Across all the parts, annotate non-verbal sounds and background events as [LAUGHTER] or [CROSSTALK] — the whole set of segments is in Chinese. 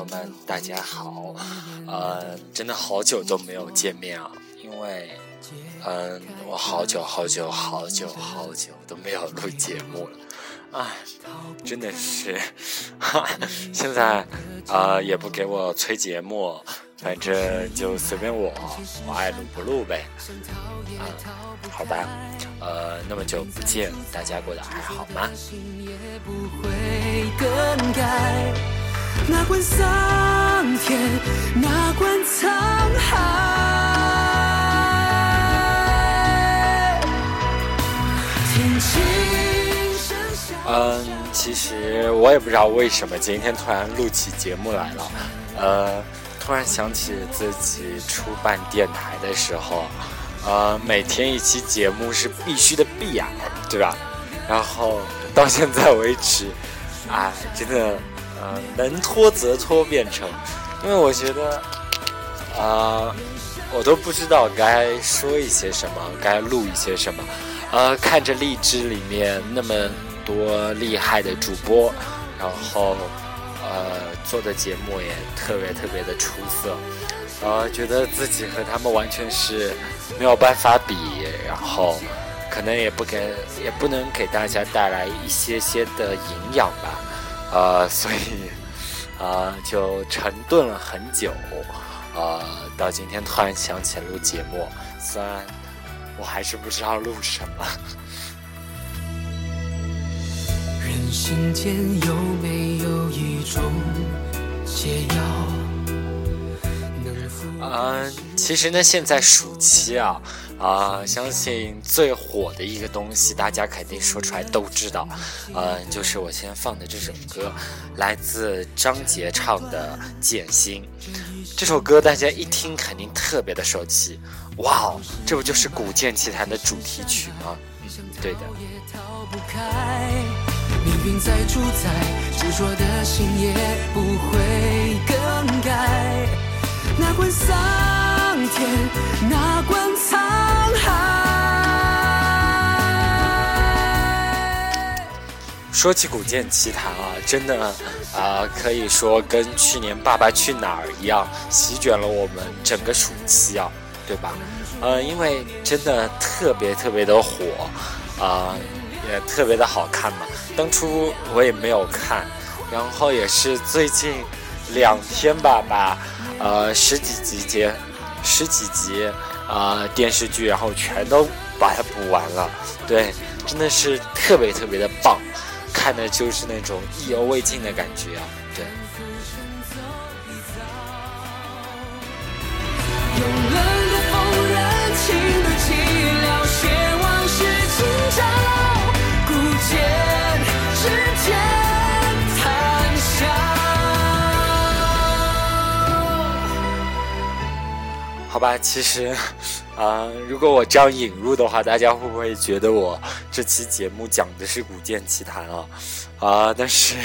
友们，大家好。呃，真的好久都没有见面啊，因为，嗯、我好久好久好久好久都没有录节目了。哎，真的是，哈，[LAUGHS] 现在呃也不给我催节目，反正就随便我，我爱录不录呗。啊、好吧，呃，那么久不见，大家过得还好吗？哪管桑田，哪管沧海。嗯，其实我也不知道为什么今天突然录起节目来了，呃，突然想起自己初办电台的时候，呃，每天一期节目是必须的必然，对吧？然后到现在为止，哎，真的，呃，能拖则拖变成，因为我觉得，啊、我都不知道该说一些什么，该录一些什么。呃，看着荔枝里面那么多厉害的主播，然后呃做的节目也特别特别的出色，呃，觉得自己和他们完全是没有办法比，然后可能也不给也不能给大家带来一些些的营养吧，呃，[LAUGHS] 所以呃就沉顿了很久，呃，到今天突然想起来录节目，虽然。我还是不知道录什么。人世间有没有一种解药，嗯，其实呢，现在暑期啊，啊、相信最火的一个东西，大家肯定说出来都知道，嗯，就是我先放的这首歌，来自张杰唱的《剑心》。这首歌大家一听肯定特别的受气，哇哦，这不就是《古剑奇谭》的主题曲吗？对的。命运在主宰，执着的心也不会更改。哪管桑田，哪管沧海。说起《古剑奇谭》啊，真的啊、可以说跟去年《爸爸去哪儿》一样，席卷了我们整个暑期啊，对吧？呃，因为真的特别特别的火，啊、也特别的好看嘛。当初我也没有看，然后也是最近两天吧，把呃十几集间十几集啊、电视剧，然后全都把它补完了。对，真的是特别特别的棒。看的就是那种意犹未尽的感觉啊！对，好吧，其实，啊、如果我这样引入的话，大家会不会觉得我这期节目讲的是《古剑奇谭》啊？啊、但是，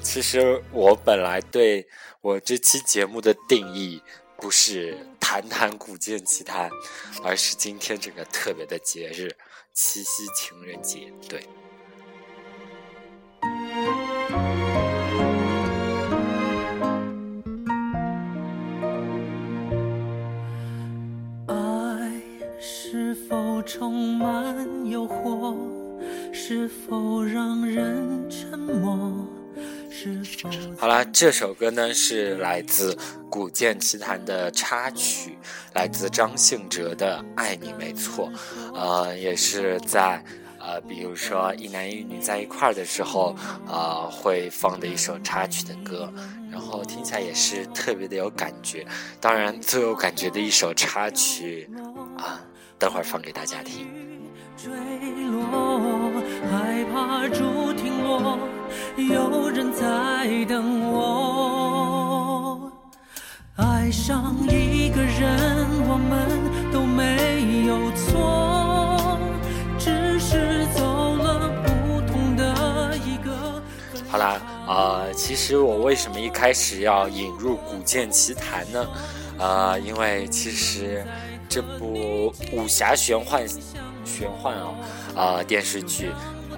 其实我本来对我这期节目的定义不是谈谈《古剑奇谭》，而是今天这个特别的节日——七夕情人节。对。充满诱惑？是否让人沉默？是否好啦，这首歌呢是来自《古剑奇谭》的插曲，来自张信哲的《爱你没错》，呃，也是在呃，比如说一男一女在一块儿的时候，呃，会放的一首插曲的歌，然后听起来也是特别的有感觉。当然，最有感觉的一首插曲啊，等会儿放给大家听。坠落，害怕落，有人在等我。爱上一个人，我们都没有错，只是走了不同的一个。好啦，呃，其实我为什么一开始要引入《古剑奇谭》呢？呃，因为其实这部武侠玄幻玄幻啊，啊、电视剧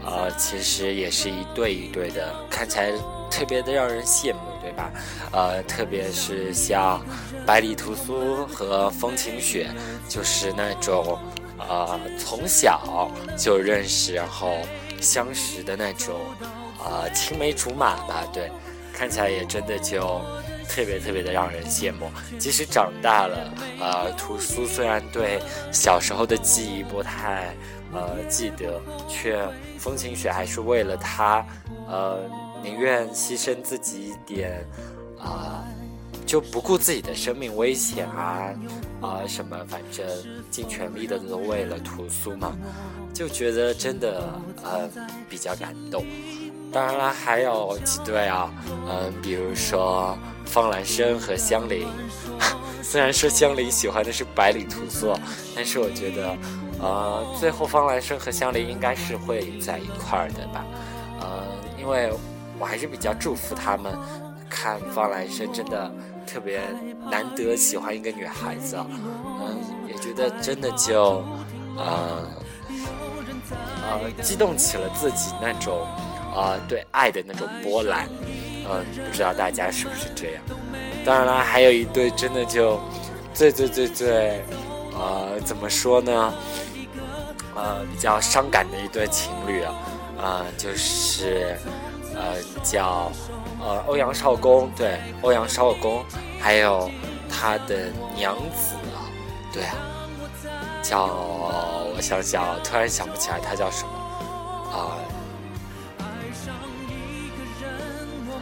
呃，其实也是一对一对的，看起来特别的让人羡慕，对吧？呃，特别是像百里屠苏和风晴雪，就是那种呃从小就认识，然后相识的那种，呃青梅竹马吧，对，看起来也真的就。特别特别的让人羡慕，即使长大了，呃，屠苏虽然对小时候的记忆不太，呃，记得，却风晴雪还是为了他，呃，宁愿牺牲自己一点，啊，就不顾自己的生命危险啊，啊，什么，反正尽全力的都为了屠苏嘛，就觉得真的，呃，比较感动。当然了，还有几对啊，嗯，比如说。方兰生和香菱，[LAUGHS] 虽然说香菱喜欢的是百里屠苏，但是我觉得，呃，最后方兰生和香菱应该是会在一块儿的吧，呃，因为我还是比较祝福他们。看方兰生真的特别难得喜欢一个女孩子，嗯，也觉得真的就，呃，呃，激动起了自己那种，啊，对爱的那种波澜。嗯，不知道大家是不是这样？当然了，还有一对真的就最最最最，呃，怎么说呢？呃，比较伤感的一对情侣啊，啊，就是呃叫呃欧阳少恭，对，欧阳少恭，还有他的娘子啊，对啊，叫我想想，突然想不起来他叫什么啊。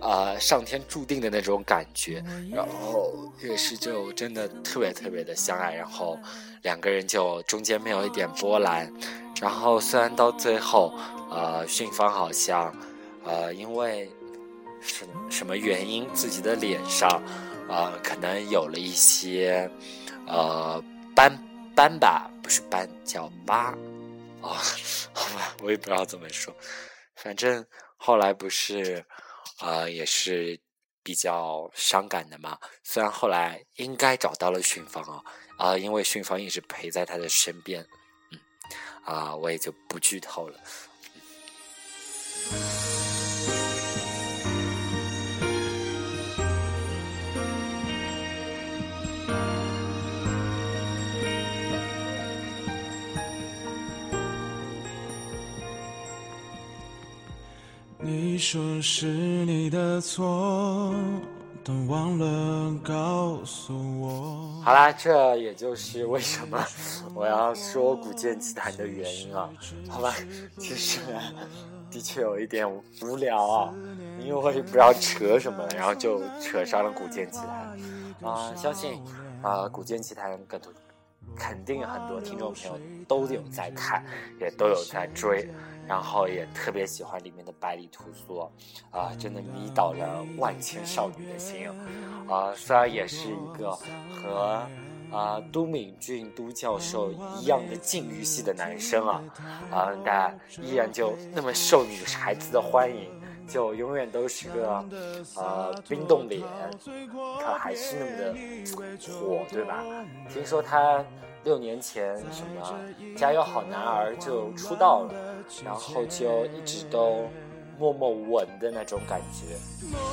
啊，上天注定的那种感觉，然后也是就真的特别特别的相爱，然后两个人就中间没有一点波澜，然后虽然到最后，呃，训芳好像，呃，因为什什么原因，自己的脸上，呃，可能有了一些，呃，斑斑吧，不是斑，叫疤，哦，好吧，我也不知道怎么说，反正后来不是。啊，也是比较伤感的嘛。虽然后来应该找到了训芳啊，啊，因为训芳一直陪在他的身边，嗯，啊，我也就不剧透了。你说是你的错，但忘了告诉我。好啦，这也就是为什么我要说《古剑奇谭》的原因啊。好吧，其实的确有一点无聊啊，因为我也不知道扯什么，然后就扯上了《古剑奇谭》啊。相信啊，《古剑奇谭》更多肯定很多听众朋友都有在看，也都有在追。然后也特别喜欢里面的百里屠苏，啊，真的迷倒了万千少女的心，啊，虽然也是一个和啊都敏俊都教授一样的禁欲系的男生啊，啊，但依然就那么受女孩子的欢迎，就永远都是个呃冰冻脸，可还是那么的火，对吧？听说他。六年前，什么《加油好男儿》就出道了，然后就一直都默默无闻的那种感觉，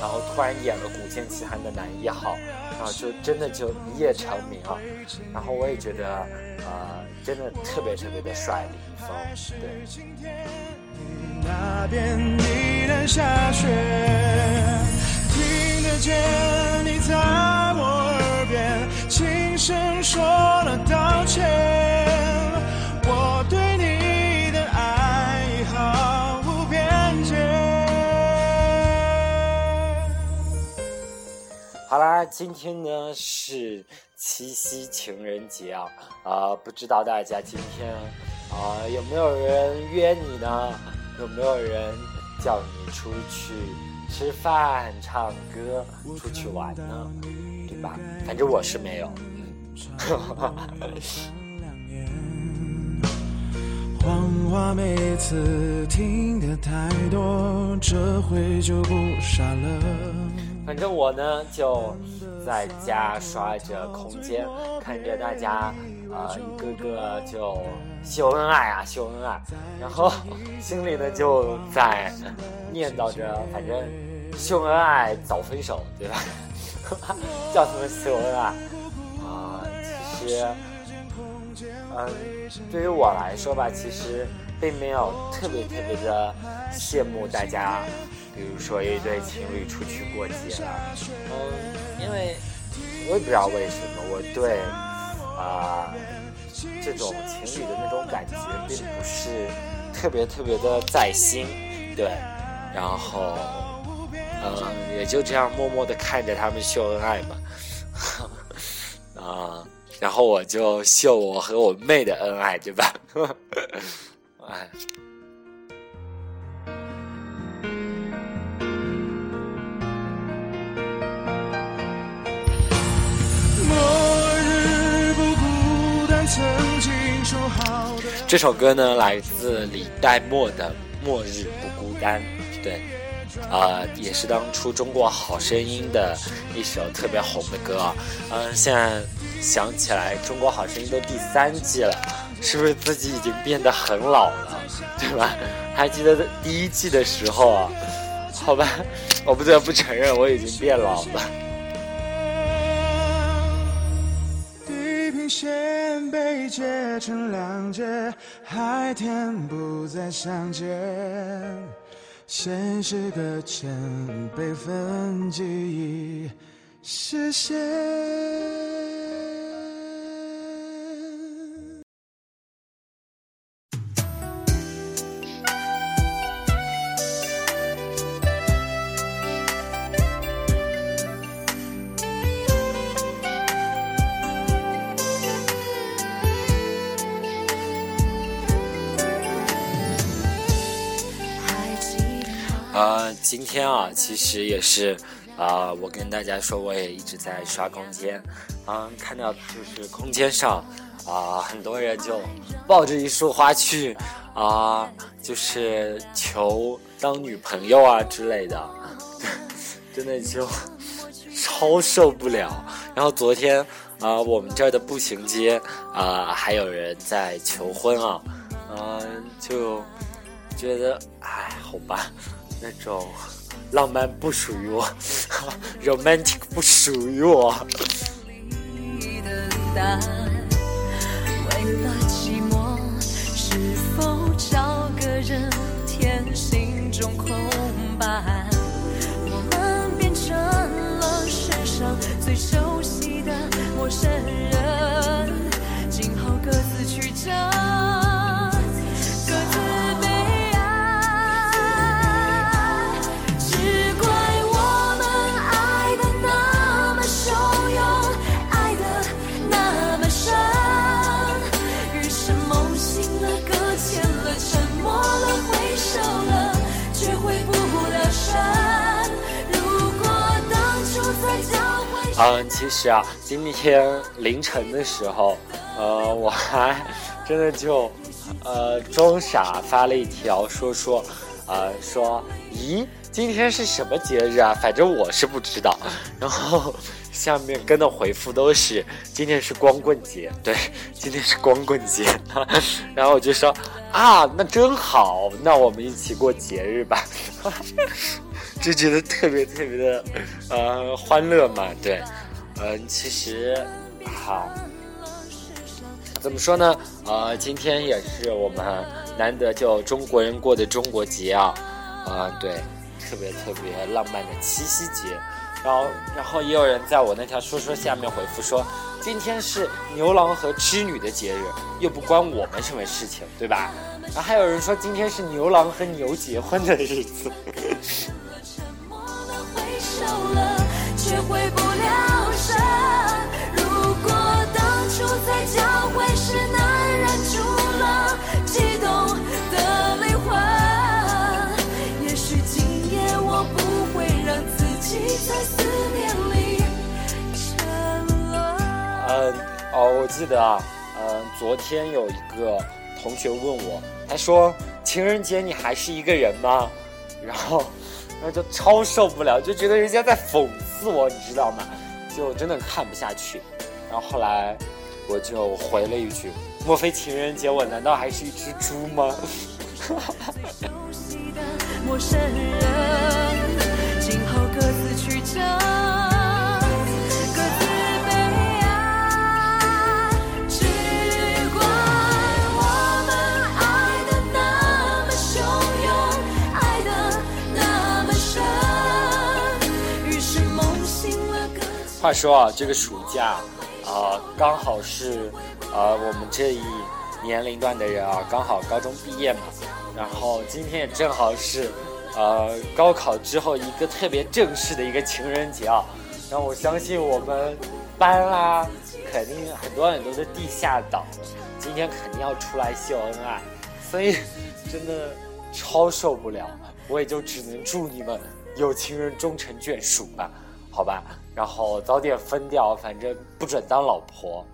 然后突然演了《古剑奇谭》的男一号，然后就真的就一夜成名啊！然后我也觉得，呃，真的特别特别的帅，李易峰，对。声说了道歉，好啦，今天呢是七夕情人节啊，啊，不知道大家今天啊有没有人约你呢？有没有人叫你出去吃饭、唱歌、出去玩呢？对吧？反正我是没有。[LAUGHS] 谎话每次听得太多，这回就不傻了。反正我呢就在家刷着空间，看着大家啊一个个就秀恩爱啊秀恩爱，然后 [LAUGHS] 心里呢就在念叨着，反正秀恩爱早分手，对吧？[LAUGHS] 叫什么秀恩爱啊？其实。嗯，对于我来说吧，其实并没有特别特别的羡慕大家，比如说一对情侣出去过节了。嗯，因为我也不知道为什么，我对啊这种情侣的那种感觉并不是特别特别的在心，对。然后，嗯，也就这样默默的看着他们秀恩爱吧。[LAUGHS] 啊。然后我就秀我和我妹的恩爱，对吧？[LAUGHS] 哎。这首歌呢，来自李代沫的《末日不孤单》，对，啊，也是当初《中国好声音》的一首特别红的歌啊，嗯，现在。想起来，中国好声音都第三季了，是不是自己已经变得很老了，对吧？还记得第一季的时候啊？好吧，我不得不承认我已经变老了。被切成两截，海天不再相见，现实搁浅，被分记忆实现。今天啊，其实也是，啊，我跟大家说，我也一直在刷空间，嗯，看到就是空间上，啊，很多人就抱着一束花去，啊，就是求当女朋友啊之类的，[LAUGHS] 真的就超受不了。然后昨天啊，我们这儿的步行街啊，还有人在求婚啊，嗯，就觉得，哎，好吧。那种浪漫不属于我，romantic 不属于我。为了寂寞，是否找个人填心中空白？我们变成了世上最熟悉的陌生人，嗯，其实啊，今天凌晨的时候，呃，我还真的就，呃，装傻发了一条说说，呃，说，咦，今天是什么节日啊？反正我是不知道。然后下面跟的回复都是今天是光棍节，对，今天是光棍节。[LAUGHS] 然后我就说啊，那真好，那我们一起过节日吧。就觉得特别特别的，呃，欢乐嘛，对，嗯，其实，好，怎么说呢？呃，今天也是我们难得就中国人过的中国节啊，啊，对，特别特别浪漫的七夕节，然后，然后也有人在我那条说说下面回复说，今天是牛郎和织女的节日，又不关我们什么事情，对吧？然后还有人说今天是牛郎和牛结婚的日子。回不了神。如果当初在会时忍住了激动的灵魂，也许今夜我不会让自己在思念里沉沦。嗯，哦，我记得啊，嗯，昨天有一个同学问我，他说。情人节你还是一个人吗？然后然后就超受不了，就觉得人家在讽刺我，你知道吗？就真的看不下去。然后后来我就回了一句：莫非情人节我难道还是一只猪吗？陌生人，今后各自曲折。话说啊，这个暑假，啊，刚好是，呃，我们这一年龄段的人啊，刚好高中毕业嘛。然后今天也正好是，呃，高考之后一个特别正式的一个情人节啊。然后我相信我们班啦，肯定很多很多的地下党，今天肯定要出来秀恩爱，所以真的超受不了。我也就只能祝你们有情人终成眷属吧，好吧。然后早点分掉，反正不准当老婆。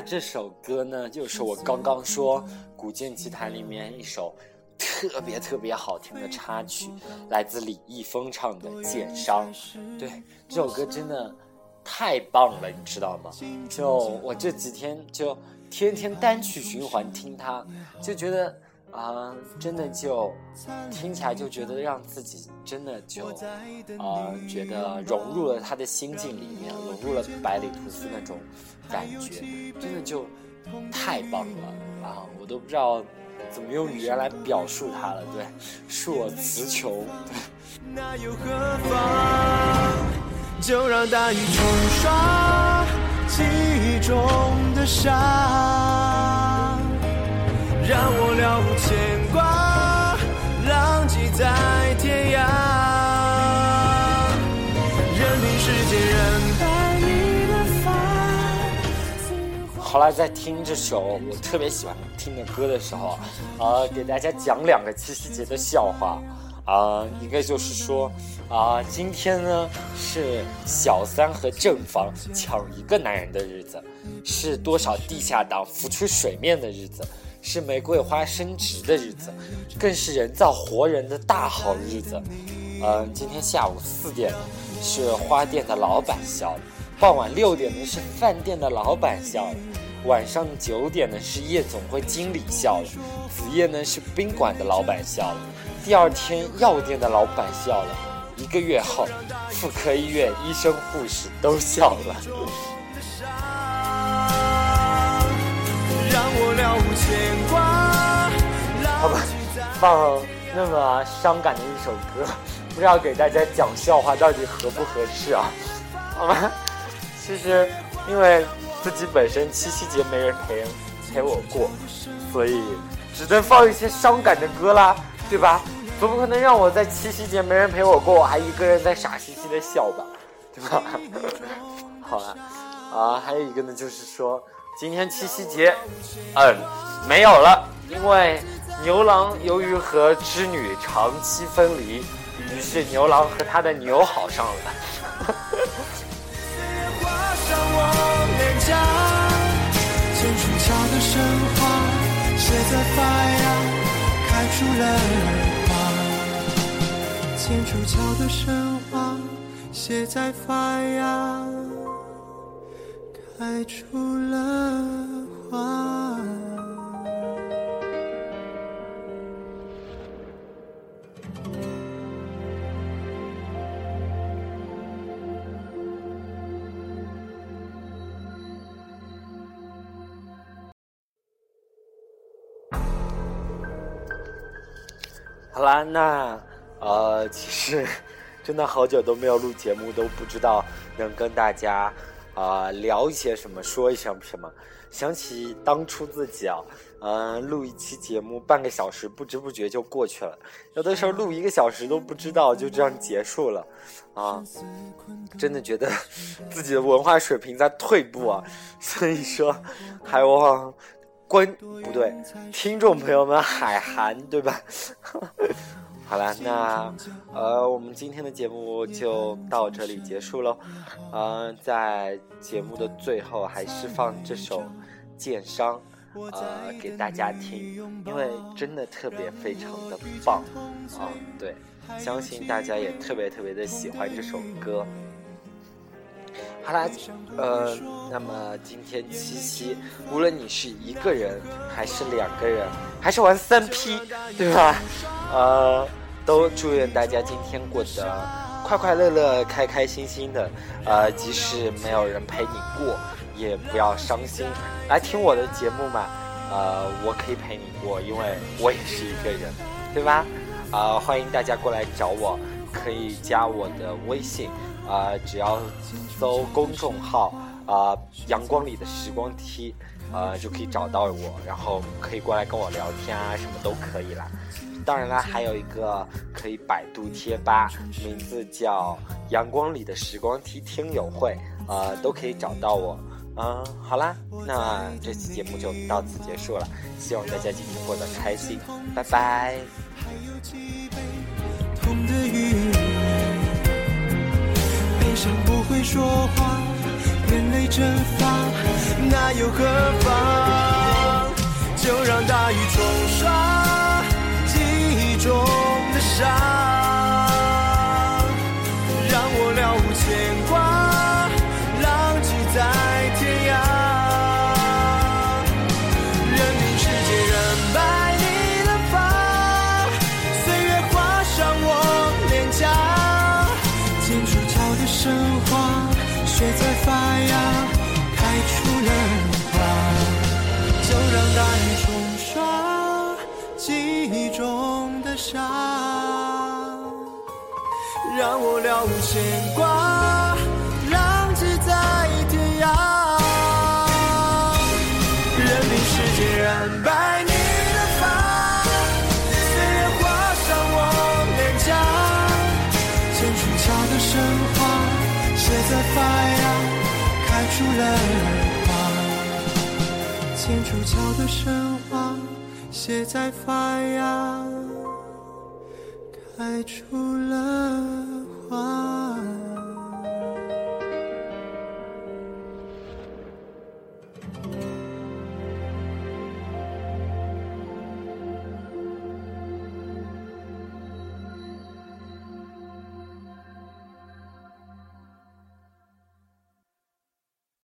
这首歌呢，就是我刚刚说《古剑奇谭》里面一首特别特别好听的插曲，来自李易峰唱的《剑伤》。对，这首歌真的太棒了，你知道吗？就我这几天就天天单曲循环听它，就觉得。啊，真的就听起来就觉得让自己真的就啊，觉得融入了他的心境里面，融入了百里屠苏那种感觉，真的就太棒了啊！我都不知道怎么用语言来表述它了，对，恕我词穷。那又何妨？就让大雨冲刷记忆中的伤。让我了无牵挂，浪迹在天涯。任凭时间后来在听这首我特别喜欢听的歌的时候，啊，给大家讲两个七夕节的笑话。啊，一个就是说，啊，今天呢是小三和正房抢一个男人的日子，是多少地下党浮出水面的日子。是玫瑰花升值的日子，更是人造活人的大好日子。嗯，今天下午四点是花店的老板笑了，傍晚六点呢是饭店的老板笑了，晚上九点呢是夜总会经理笑了，子夜呢是宾馆的老板笑了，第二天药店的老板笑了，一个月后妇科医院医生护士都笑了。好吧，放那么伤感的一首歌，不知道给大家讲笑话到底合不合适啊？好吧，其实因为自己本身七夕节没人陪陪我过，所以只能放一些伤感的歌啦，对吧？总不可能让我在七夕节没人陪我过，我还一个人在傻兮兮的笑吧，对吧？[LAUGHS] 好了，啊，还有一个呢，就是说。今天七夕节，嗯，没有了，因为牛郎由于和织女长期分离，于是牛郎和他的牛好上了。[LAUGHS] 家剑出鞘的神话血在发芽开出了花剑出鞘的神话血在发芽开出了花。好啦，那呃，其实真的好久都没有录节目，都不知道能跟大家。啊，聊一些什么，说一些什么，想起当初自己啊，嗯，录一期节目半个小时，不知不觉就过去了。有的时候录一个小时都不知道就这样结束了，啊，真的觉得 [LAUGHS] 自己的文化水平在退步啊。所以说，还望观不对，听众朋友们海涵，对吧？[LAUGHS] 好了，那呃，我们今天的节目就到这里结束喽。嗯，在节目的最后，还是放这首《剑伤》呃给大家听，因为真的特别非常的棒啊！对，相信大家也特别特别的喜欢这首歌。好啦，呃，那么今天七夕，无论你是一个人，还是两个人，还是玩三 P，对吧？呃，都祝愿大家今天过得快快乐乐、开开心心的。呃，即使没有人陪你过，也不要伤心。来听我的节目嘛，呃，我可以陪你过，因为我也是一个人，对吧？啊，欢迎大家过来找我，可以加我的微信，啊，只要搜公众号啊“阳光里的时光梯”，呃，就可以找到我，然后可以过来跟我聊天啊，什么都可以啦。当然啦，还有一个可以百度贴吧，名字叫“阳光里的时光梯听友会”，呃，都可以找到我。嗯，好啦，那这期节目就到此结束了，希望大家今天过得开心，拜拜。悲伤不会说话，眼泪蒸发，那又何妨？就让大雨冲刷记忆。中的伤，无牵挂，浪迹在天涯。任凭时间染白你的发，岁月划伤我脸颊。剑出鞘的神话，写在发芽，开出了花。剑出鞘的神话，写在发芽。开出了花。